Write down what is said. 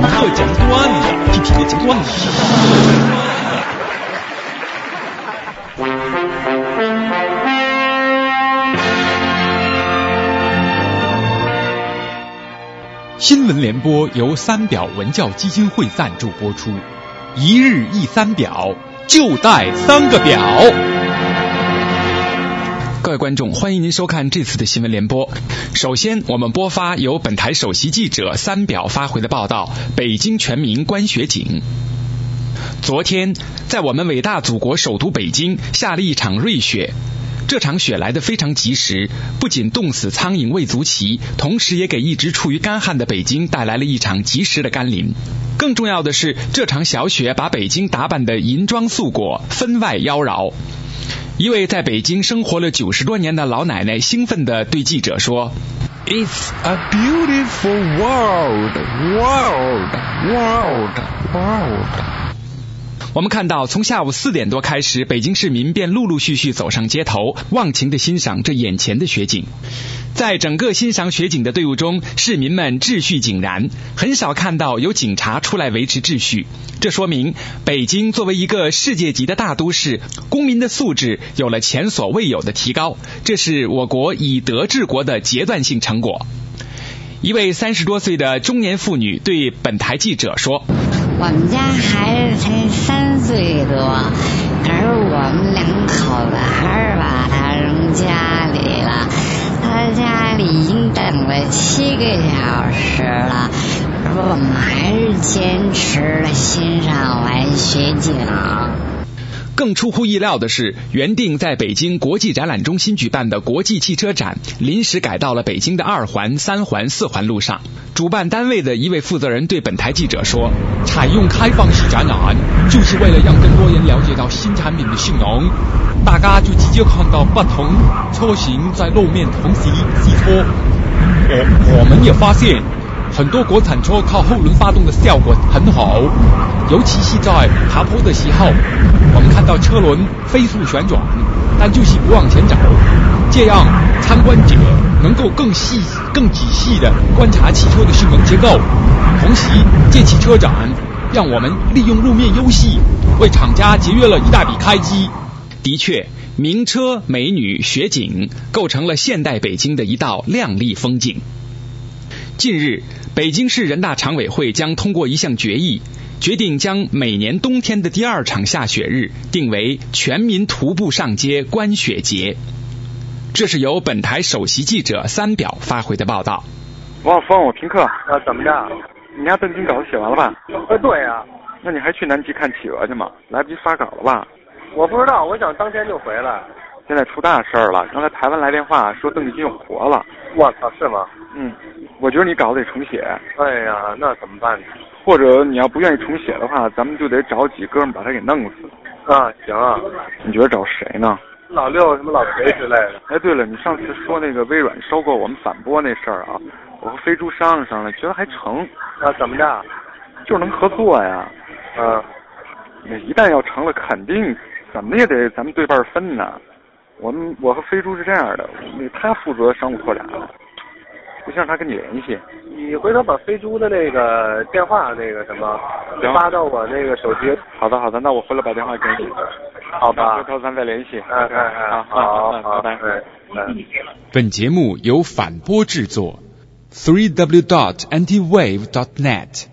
听课讲段子，听听课讲段子。新闻联播由三表文教基金会赞助播出，一日一三表，就带三个表。各位观众，欢迎您收看这次的新闻联播。首先，我们播发由本台首席记者三表发回的报道：北京全民观雪景。昨天，在我们伟大祖国首都北京下了一场瑞雪。这场雪来得非常及时，不仅冻死苍蝇未足奇，同时也给一直处于干旱的北京带来了一场及时的甘霖。更重要的是，这场小雪把北京打扮得银装素裹，分外妖娆。一位在北京生活了九十多年的老奶奶兴奋地对记者说：“It's a beautiful world, world, world, world.” 我们看到，从下午四点多开始，北京市民便陆陆续续走上街头，忘情的欣赏这眼前的雪景。在整个欣赏雪景的队伍中，市民们秩序井然，很少看到有警察出来维持秩序。这说明，北京作为一个世界级的大都市，公民的素质有了前所未有的提高。这是我国以德治国的阶段性成果。一位三十多岁的中年妇女对本台记者说。我们家孩子才三岁多，可是我们两口子还是把他扔家里了。他家里已经等了七个小时了，我们还是坚持了欣赏完雪景。更出乎意料的是，原定在北京国际展览中心举办的国际汽车展，临时改到了北京的二环、三环、四环路上。主办单位的一位负责人对本台记者说：“采用开放式展览，就是为了让更多人了解到新产品的性能，大家就直接看到不同车型在路面同时试车。我我们也发现。”很多国产车靠后轮发动的效果很好，尤其是在爬坡的时候，我们看到车轮飞速旋转，但就是不往前走，这样参观者能够更细、更仔细的观察汽车的性能结构。同时，这汽车展让我们利用路面优势，为厂家节约了一大笔开支。的确，名车、美女、雪景构成了现代北京的一道亮丽风景。近日。北京市人大常委会将通过一项决议，决定将每年冬天的第二场下雪日定为全民徒步上街观雪节。这是由本台首席记者三表发回的报道。王峰，我听课。啊，怎么着？你家邓金稿子写完了吧？呃，对呀。那你还去南极看企鹅去吗？来不及发稿了吧？我不知道，我想当天就回来。现在出大事儿了，刚才台湾来电话说邓丽君又活了。我操，是吗？嗯。我觉得你稿子得重写。哎呀，那怎么办呢？或者你要不愿意重写的话，咱们就得找几哥们把他给弄死。啊，行啊。你觉得找谁呢？老六什么老裴之类的。哎，对了，你上次说那个微软收购我们反播那事儿啊，我和飞猪商量商量，觉得还成。啊，怎么着？就是能合作呀。嗯。那一旦要成了，肯定怎么也得咱们对半分呢。我们我和飞猪是这样的，那他负责商务拓展。我想让他跟你联系，你回头把飞猪的那个电话那个什么发到我那个手机。好的好的，那我回来把电话给你。好吧，回头咱再联系。哎哎哎，好，好，拜拜。本节目由反播制作，three w dot anti wave dot net。